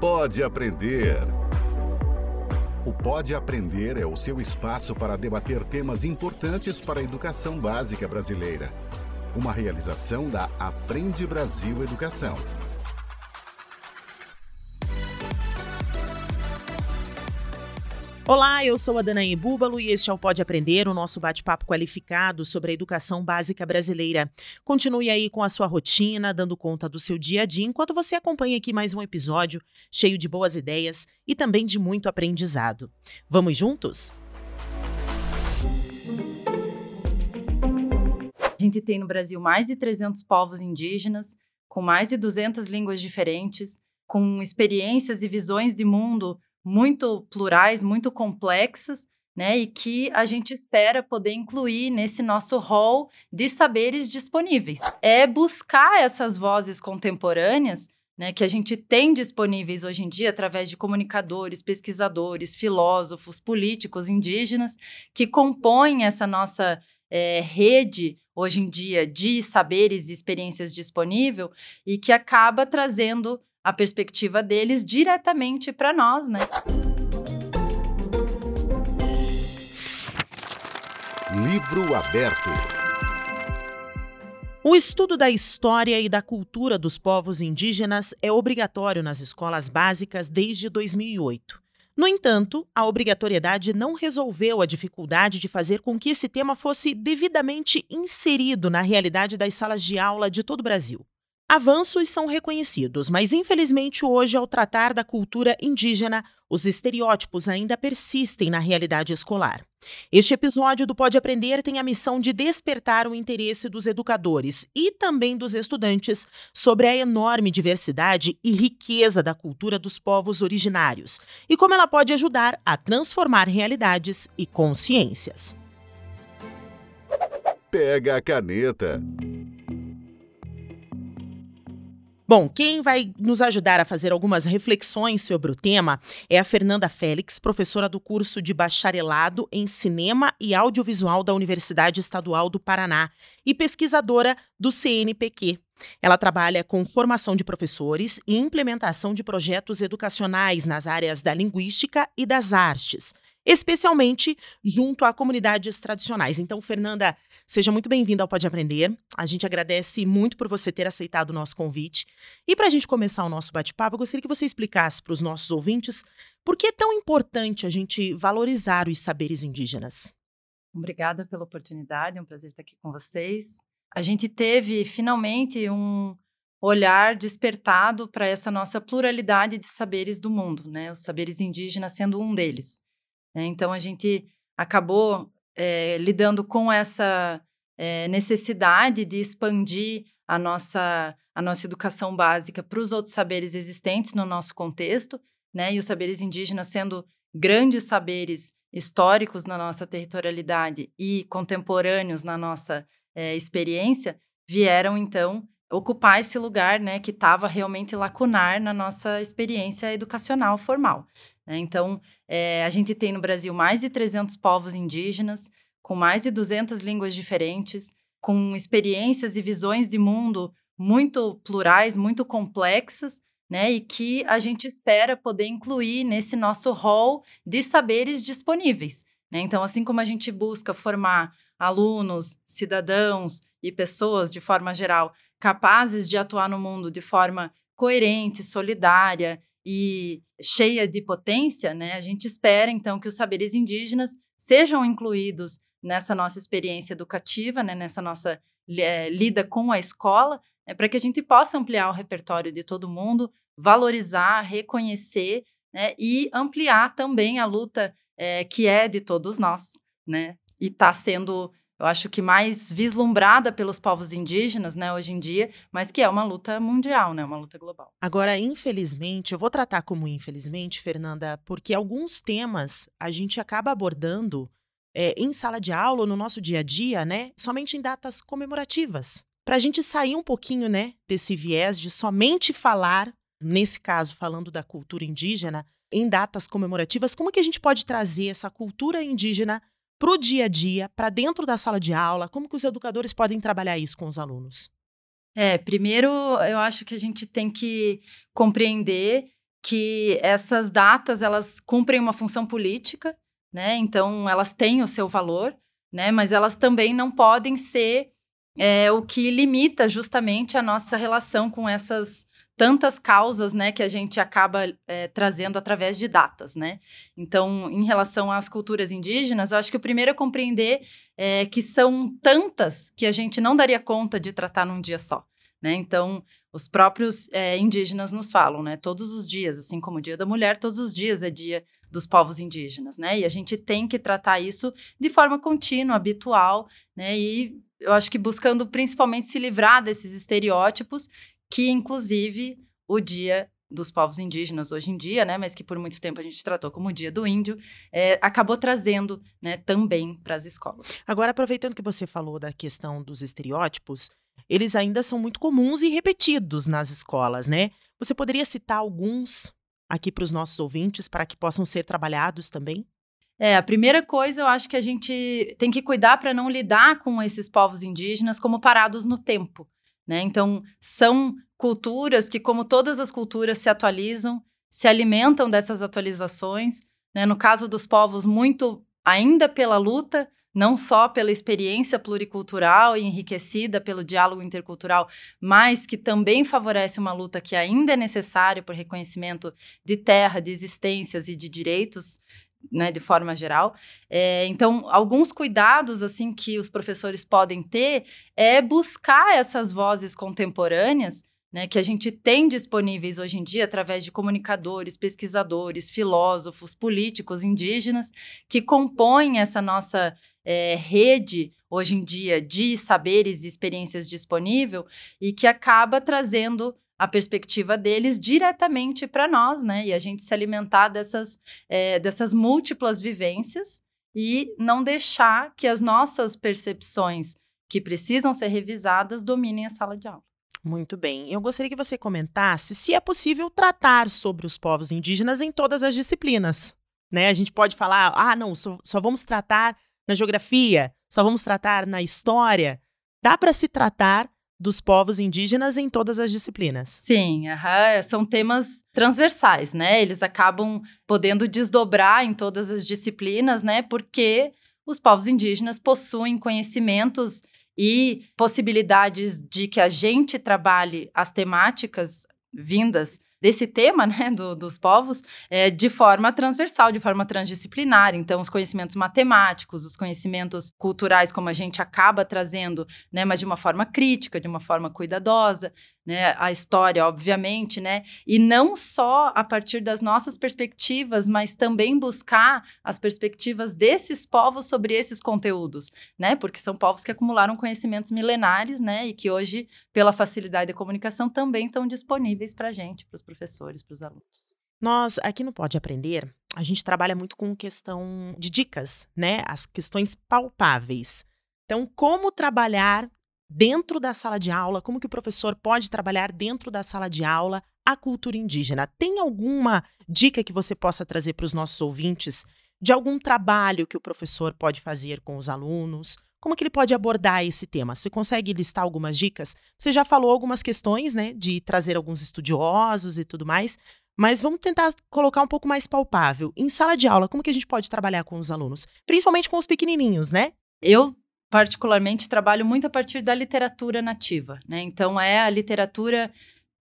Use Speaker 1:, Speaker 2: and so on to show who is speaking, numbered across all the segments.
Speaker 1: Pode Aprender. O Pode Aprender é o seu espaço para debater temas importantes para a educação básica brasileira. Uma realização da Aprende Brasil Educação.
Speaker 2: Olá, eu sou a Danaí Búbalo e este é o Pode Aprender, o nosso bate-papo qualificado sobre a educação básica brasileira. Continue aí com a sua rotina, dando conta do seu dia a dia, enquanto você acompanha aqui mais um episódio cheio de boas ideias e também de muito aprendizado. Vamos juntos?
Speaker 3: A gente tem no Brasil mais de 300 povos indígenas, com mais de 200 línguas diferentes, com experiências e visões de mundo muito plurais, muito complexas, né? E que a gente espera poder incluir nesse nosso rol de saberes disponíveis. É buscar essas vozes contemporâneas. Né, que a gente tem disponíveis hoje em dia através de comunicadores, pesquisadores, filósofos, políticos indígenas que compõem essa nossa é, rede hoje em dia de saberes e experiências disponível e que acaba trazendo a perspectiva deles diretamente para nós, né?
Speaker 1: Livro aberto.
Speaker 2: O estudo da história e da cultura dos povos indígenas é obrigatório nas escolas básicas desde 2008. No entanto, a obrigatoriedade não resolveu a dificuldade de fazer com que esse tema fosse devidamente inserido na realidade das salas de aula de todo o Brasil. Avanços são reconhecidos, mas infelizmente hoje, ao tratar da cultura indígena, os estereótipos ainda persistem na realidade escolar. Este episódio do Pode Aprender tem a missão de despertar o interesse dos educadores e também dos estudantes sobre a enorme diversidade e riqueza da cultura dos povos originários e como ela pode ajudar a transformar realidades e consciências.
Speaker 1: Pega a caneta.
Speaker 2: Bom, quem vai nos ajudar a fazer algumas reflexões sobre o tema é a Fernanda Félix, professora do curso de bacharelado em Cinema e Audiovisual da Universidade Estadual do Paraná e pesquisadora do CNPq. Ela trabalha com formação de professores e implementação de projetos educacionais nas áreas da linguística e das artes especialmente junto a comunidades tradicionais. Então, Fernanda, seja muito bem-vinda ao Pode Aprender. A gente agradece muito por você ter aceitado o nosso convite. E para a gente começar o nosso bate-papo, eu gostaria que você explicasse para os nossos ouvintes por que é tão importante a gente valorizar os saberes indígenas.
Speaker 3: Obrigada pela oportunidade, é um prazer estar aqui com vocês. A gente teve finalmente um olhar despertado para essa nossa pluralidade de saberes do mundo, né? Os saberes indígenas sendo um deles. Né? Então, a gente acabou é, lidando com essa é, necessidade de expandir a nossa, a nossa educação básica para os outros saberes existentes no nosso contexto, né? E os saberes indígenas sendo grandes saberes históricos na nossa territorialidade e contemporâneos na nossa é, experiência, vieram então ocupar esse lugar, né, que estava realmente lacunar na nossa experiência educacional formal. Né? Então, é, a gente tem no Brasil mais de 300 povos indígenas, com mais de 200 línguas diferentes, com experiências e visões de mundo muito plurais, muito complexas, né? E que a gente espera poder incluir nesse nosso rol de saberes disponíveis. Né? Então, assim como a gente busca formar alunos, cidadãos e pessoas de forma geral capazes de atuar no mundo de forma coerente, solidária e cheia de potência, né, a gente espera então que os saberes indígenas sejam incluídos nessa nossa experiência educativa, né, nessa nossa é, lida com a escola, é, para que a gente possa ampliar o repertório de todo mundo, valorizar, reconhecer né, e ampliar também a luta é, que é de todos nós, né? E está sendo eu acho que mais vislumbrada pelos povos indígenas, né, hoje em dia, mas que é uma luta mundial, né, uma luta global.
Speaker 2: Agora, infelizmente, eu vou tratar como infelizmente, Fernanda, porque alguns temas a gente acaba abordando é, em sala de aula, no nosso dia a dia, né, somente em datas comemorativas. Para a gente sair um pouquinho, né, desse viés de somente falar, nesse caso, falando da cultura indígena, em datas comemorativas, como que a gente pode trazer essa cultura indígena para o dia a dia, para dentro da sala de aula? Como que os educadores podem trabalhar isso com os alunos?
Speaker 3: É, primeiro eu acho que a gente tem que compreender que essas datas elas cumprem uma função política, né? Então elas têm o seu valor, né? Mas elas também não podem ser é, o que limita justamente a nossa relação com essas tantas causas, né, que a gente acaba é, trazendo através de datas, né? Então, em relação às culturas indígenas, eu acho que o primeiro é compreender é, que são tantas que a gente não daria conta de tratar num dia só, né? Então, os próprios é, indígenas nos falam, né? Todos os dias, assim como o Dia da Mulher, todos os dias é dia dos povos indígenas, né? E a gente tem que tratar isso de forma contínua, habitual, né? E eu acho que buscando principalmente se livrar desses estereótipos que inclusive o Dia dos povos indígenas hoje em dia, né, mas que por muito tempo a gente tratou como o Dia do Índio, é, acabou trazendo, né, também para as escolas.
Speaker 2: Agora, aproveitando que você falou da questão dos estereótipos, eles ainda são muito comuns e repetidos nas escolas, né? Você poderia citar alguns aqui para os nossos ouvintes para que possam ser trabalhados também?
Speaker 3: É, a primeira coisa eu acho que a gente tem que cuidar para não lidar com esses povos indígenas como parados no tempo. Né? Então, são culturas que, como todas as culturas, se atualizam, se alimentam dessas atualizações. Né? No caso dos povos, muito ainda pela luta, não só pela experiência pluricultural e enriquecida pelo diálogo intercultural, mas que também favorece uma luta que ainda é necessária por reconhecimento de terra, de existências e de direitos né, de forma geral. É, então, alguns cuidados assim que os professores podem ter é buscar essas vozes contemporâneas né, que a gente tem disponíveis hoje em dia através de comunicadores, pesquisadores, filósofos, políticos indígenas que compõem essa nossa é, rede hoje em dia de saberes e experiências disponível e que acaba trazendo a perspectiva deles diretamente para nós, né? E a gente se alimentar dessas, é, dessas múltiplas vivências e não deixar que as nossas percepções que precisam ser revisadas dominem a sala de aula.
Speaker 2: Muito bem. Eu gostaria que você comentasse se é possível tratar sobre os povos indígenas em todas as disciplinas. Né? A gente pode falar, ah, não, só, só vamos tratar na geografia, só vamos tratar na história. Dá para se tratar dos povos indígenas em todas as disciplinas.
Speaker 3: Sim, são temas transversais, né? Eles acabam podendo desdobrar em todas as disciplinas, né? Porque os povos indígenas possuem conhecimentos e possibilidades de que a gente trabalhe as temáticas vindas desse tema, né, do, dos povos, é, de forma transversal, de forma transdisciplinar. Então, os conhecimentos matemáticos, os conhecimentos culturais, como a gente acaba trazendo, né, mas de uma forma crítica, de uma forma cuidadosa, né, a história, obviamente, né, e não só a partir das nossas perspectivas, mas também buscar as perspectivas desses povos sobre esses conteúdos, né, porque são povos que acumularam conhecimentos milenares, né, e que hoje, pela facilidade da comunicação, também estão disponíveis para a gente, para os professores, para os alunos.
Speaker 2: Nós, aqui no Pode Aprender, a gente trabalha muito com questão de dicas, né, as questões palpáveis. Então, como trabalhar dentro da sala de aula, como que o professor pode trabalhar dentro da sala de aula a cultura indígena. Tem alguma dica que você possa trazer para os nossos ouvintes de algum trabalho que o professor pode fazer com os alunos? Como que ele pode abordar esse tema? Você consegue listar algumas dicas? Você já falou algumas questões, né, de trazer alguns estudiosos e tudo mais, mas vamos tentar colocar um pouco mais palpável. Em sala de aula, como que a gente pode trabalhar com os alunos? Principalmente com os pequenininhos, né?
Speaker 3: Eu particularmente trabalho muito a partir da literatura nativa, né? Então é a literatura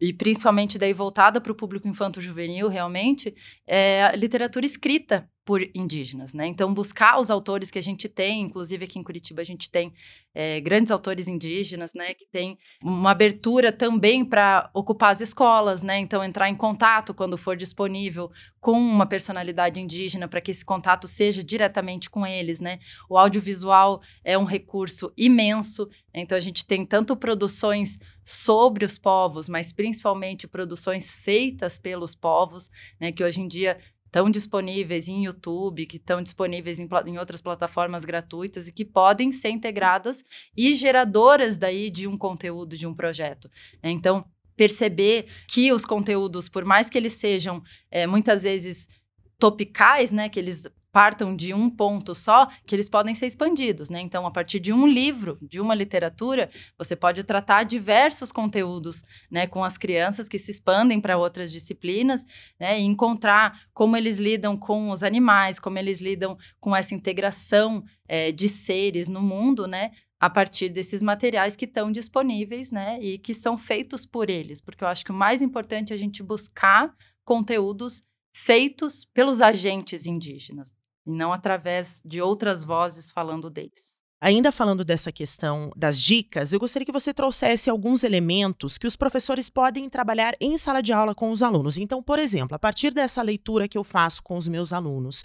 Speaker 3: e principalmente daí voltada para o público infanto-juvenil realmente, é a literatura escrita por indígenas, né? Então, buscar os autores que a gente tem, inclusive aqui em Curitiba a gente tem é, grandes autores indígenas, né? Que tem uma abertura também para ocupar as escolas, né? Então, entrar em contato quando for disponível com uma personalidade indígena para que esse contato seja diretamente com eles, né? O audiovisual é um recurso imenso, então a gente tem tanto produções sobre os povos, mas principalmente produções feitas pelos povos, né? Que hoje em dia estão disponíveis em YouTube, que estão disponíveis em, em, outras plataformas gratuitas e que podem ser integradas e geradoras daí de um conteúdo, de um projeto. Né? Então, perceber que os conteúdos, por mais que eles sejam é, muitas vezes topicais, né, que eles partam de um ponto só, que eles podem ser expandidos, né? Então, a partir de um livro, de uma literatura, você pode tratar diversos conteúdos, né, com as crianças que se expandem para outras disciplinas, né, e encontrar como eles lidam com os animais, como eles lidam com essa integração é, de seres no mundo, né? A partir desses materiais que estão disponíveis, né? E que são feitos por eles. Porque eu acho que o mais importante é a gente buscar conteúdos feitos pelos agentes indígenas e não através de outras vozes falando deles.
Speaker 2: Ainda falando dessa questão das dicas, eu gostaria que você trouxesse alguns elementos que os professores podem trabalhar em sala de aula com os alunos. Então, por exemplo, a partir dessa leitura que eu faço com os meus alunos,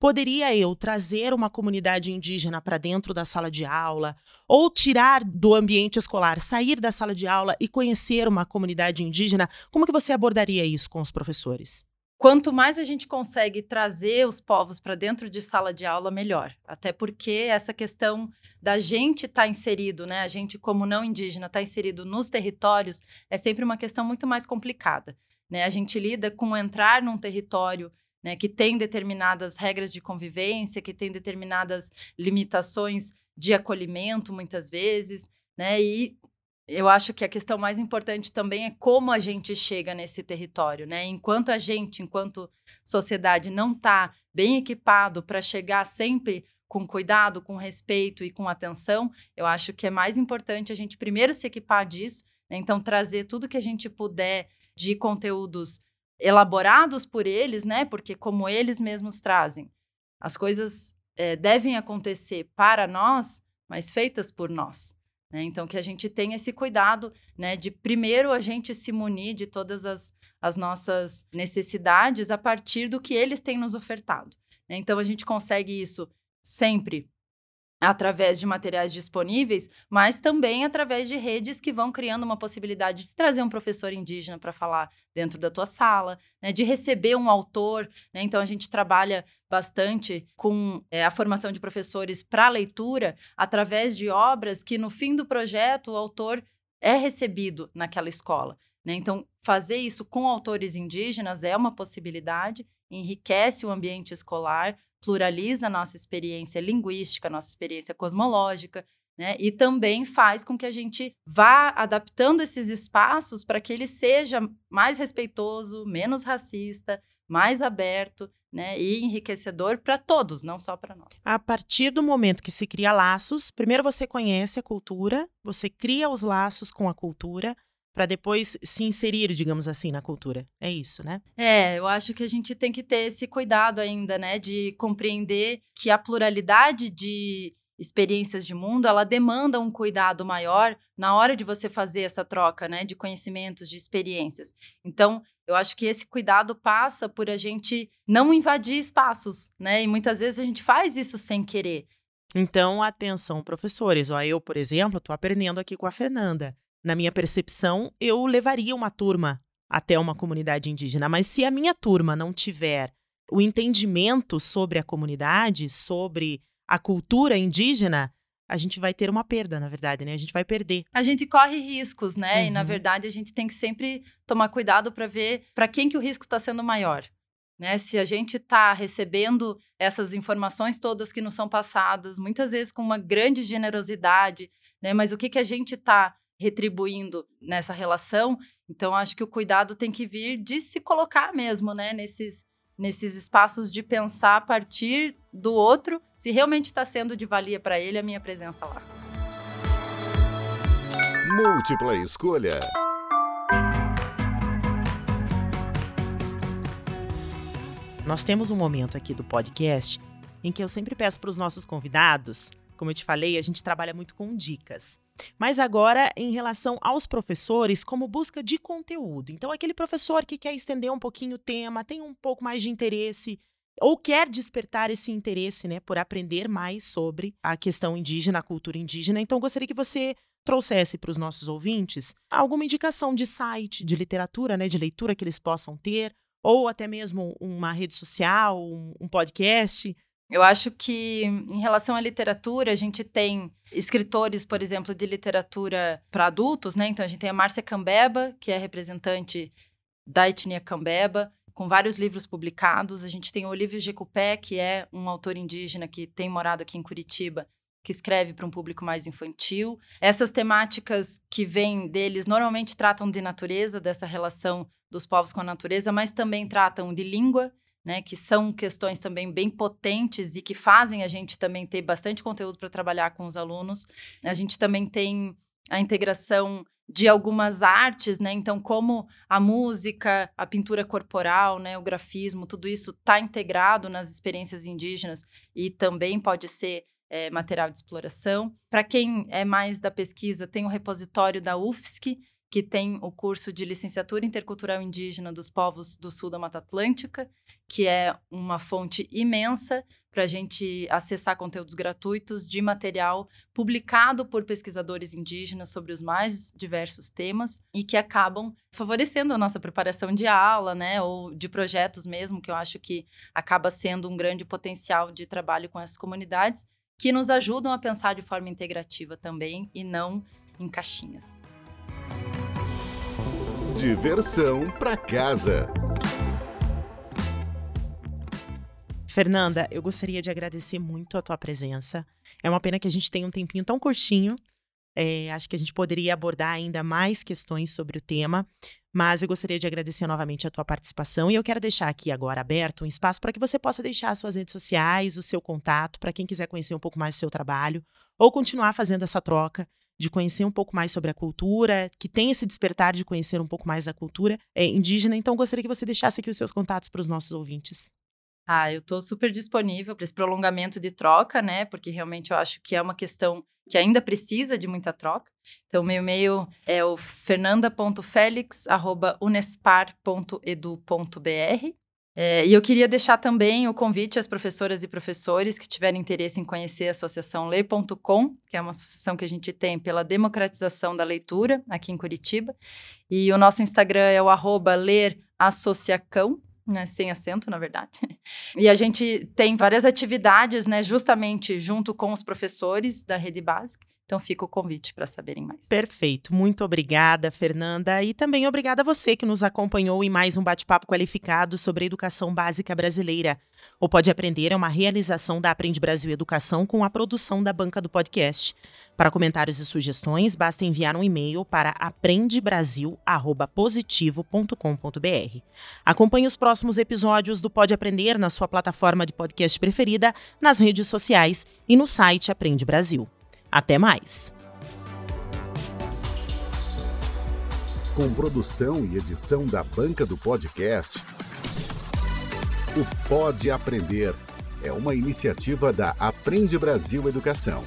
Speaker 2: poderia eu trazer uma comunidade indígena para dentro da sala de aula ou tirar do ambiente escolar, sair da sala de aula e conhecer uma comunidade indígena? Como que você abordaria isso com os professores?
Speaker 3: Quanto mais a gente consegue trazer os povos para dentro de sala de aula, melhor. Até porque essa questão da gente estar tá inserido, né, a gente como não indígena estar tá inserido nos territórios, é sempre uma questão muito mais complicada. Né? A gente lida com entrar num território né, que tem determinadas regras de convivência, que tem determinadas limitações de acolhimento, muitas vezes, né? E eu acho que a questão mais importante também é como a gente chega nesse território, né? Enquanto a gente, enquanto sociedade, não está bem equipado para chegar sempre com cuidado, com respeito e com atenção, eu acho que é mais importante a gente primeiro se equipar disso, né? então trazer tudo que a gente puder de conteúdos elaborados por eles, né? Porque como eles mesmos trazem, as coisas é, devem acontecer para nós, mas feitas por nós. Né? Então, que a gente tenha esse cuidado né, de, primeiro, a gente se munir de todas as, as nossas necessidades a partir do que eles têm nos ofertado. Né? Então, a gente consegue isso sempre através de materiais disponíveis, mas também através de redes que vão criando uma possibilidade de trazer um professor indígena para falar dentro da tua sala, né, de receber um autor. Né? Então, a gente trabalha bastante com é, a formação de professores para leitura através de obras que, no fim do projeto, o autor é recebido naquela escola. Né? Então, fazer isso com autores indígenas é uma possibilidade, enriquece o ambiente escolar, pluraliza a nossa experiência linguística, nossa experiência cosmológica, né? E também faz com que a gente vá adaptando esses espaços para que ele seja mais respeitoso, menos racista, mais aberto, né, e enriquecedor para todos, não só para nós.
Speaker 2: A partir do momento que se cria laços, primeiro você conhece a cultura, você cria os laços com a cultura, para depois se inserir, digamos assim, na cultura. É isso, né?
Speaker 3: É, eu acho que a gente tem que ter esse cuidado ainda, né, de compreender que a pluralidade de experiências de mundo, ela demanda um cuidado maior na hora de você fazer essa troca, né, de conhecimentos, de experiências. Então, eu acho que esse cuidado passa por a gente não invadir espaços, né? E muitas vezes a gente faz isso sem querer.
Speaker 2: Então, atenção, professores. Ó, eu, por exemplo, estou aprendendo aqui com a Fernanda na minha percepção, eu levaria uma turma até uma comunidade indígena. Mas se a minha turma não tiver o entendimento sobre a comunidade, sobre a cultura indígena, a gente vai ter uma perda, na verdade, né? A gente vai perder.
Speaker 3: A gente corre riscos, né? Uhum. E na uhum. verdade a gente tem que sempre tomar cuidado para ver para quem que o risco está sendo maior. Né? Se a gente está recebendo essas informações todas que nos são passadas, muitas vezes com uma grande generosidade, né? Mas o que, que a gente está retribuindo nessa relação. Então, acho que o cuidado tem que vir de se colocar mesmo, né? Nesses, nesses espaços de pensar a partir do outro, se realmente está sendo de valia para ele a minha presença lá.
Speaker 1: Múltipla escolha.
Speaker 2: Nós temos um momento aqui do podcast em que eu sempre peço para os nossos convidados, como eu te falei, a gente trabalha muito com dicas. Mas agora, em relação aos professores, como busca de conteúdo. Então, aquele professor que quer estender um pouquinho o tema, tem um pouco mais de interesse, ou quer despertar esse interesse, né, por aprender mais sobre a questão indígena, a cultura indígena. Então, gostaria que você trouxesse para os nossos ouvintes alguma indicação de site, de literatura, né, de leitura que eles possam ter, ou até mesmo uma rede social, um, um podcast
Speaker 3: eu acho que, em relação à literatura, a gente tem escritores, por exemplo, de literatura para adultos, né? Então, a gente tem a Márcia Cambeba, que é representante da etnia Cambeba, com vários livros publicados. A gente tem o Olívio Jecupé, que é um autor indígena que tem morado aqui em Curitiba, que escreve para um público mais infantil. Essas temáticas que vêm deles normalmente tratam de natureza, dessa relação dos povos com a natureza, mas também tratam de língua, né, que são questões também bem potentes e que fazem a gente também ter bastante conteúdo para trabalhar com os alunos. A gente também tem a integração de algumas artes, né? Então, como a música, a pintura corporal, né, o grafismo, tudo isso está integrado nas experiências indígenas e também pode ser é, material de exploração. Para quem é mais da pesquisa, tem o repositório da UFSC, que tem o curso de licenciatura intercultural indígena dos povos do sul da Mata Atlântica, que é uma fonte imensa para a gente acessar conteúdos gratuitos de material publicado por pesquisadores indígenas sobre os mais diversos temas e que acabam favorecendo a nossa preparação de aula, né, ou de projetos mesmo, que eu acho que acaba sendo um grande potencial de trabalho com essas comunidades, que nos ajudam a pensar de forma integrativa também e não em caixinhas.
Speaker 1: Diversão para casa.
Speaker 2: Fernanda, eu gostaria de agradecer muito a tua presença. É uma pena que a gente tenha um tempinho tão curtinho. É, acho que a gente poderia abordar ainda mais questões sobre o tema, mas eu gostaria de agradecer novamente a tua participação e eu quero deixar aqui agora aberto um espaço para que você possa deixar suas redes sociais, o seu contato, para quem quiser conhecer um pouco mais do seu trabalho ou continuar fazendo essa troca de conhecer um pouco mais sobre a cultura, que tem esse despertar de conhecer um pouco mais da cultura é, indígena. Então, gostaria que você deixasse aqui os seus contatos para os nossos ouvintes.
Speaker 3: Ah, eu estou super disponível para esse prolongamento de troca, né? Porque realmente eu acho que é uma questão que ainda precisa de muita troca. Então, meu e-mail é o fernanda.felix.unespar.edu.br. É, e eu queria deixar também o convite às professoras e professores que tiverem interesse em conhecer a Associação Ler.com, que é uma associação que a gente tem pela democratização da leitura aqui em Curitiba. E o nosso Instagram é o arroba lerAssociacão, né, sem acento, na verdade. E a gente tem várias atividades, né, justamente junto com os professores da rede básica. Então fica o convite para saberem mais.
Speaker 2: Perfeito. Muito obrigada, Fernanda. E também obrigada a você que nos acompanhou em mais um bate-papo qualificado sobre a educação básica brasileira. O Pode Aprender é uma realização da Aprende Brasil Educação com a produção da banca do podcast. Para comentários e sugestões, basta enviar um e-mail para aprendebrasil@positivo.com.br. Acompanhe os próximos episódios do Pode Aprender na sua plataforma de podcast preferida, nas redes sociais e no site Aprende Brasil. Até mais!
Speaker 1: Com produção e edição da banca do podcast, o Pode Aprender é uma iniciativa da Aprende Brasil Educação.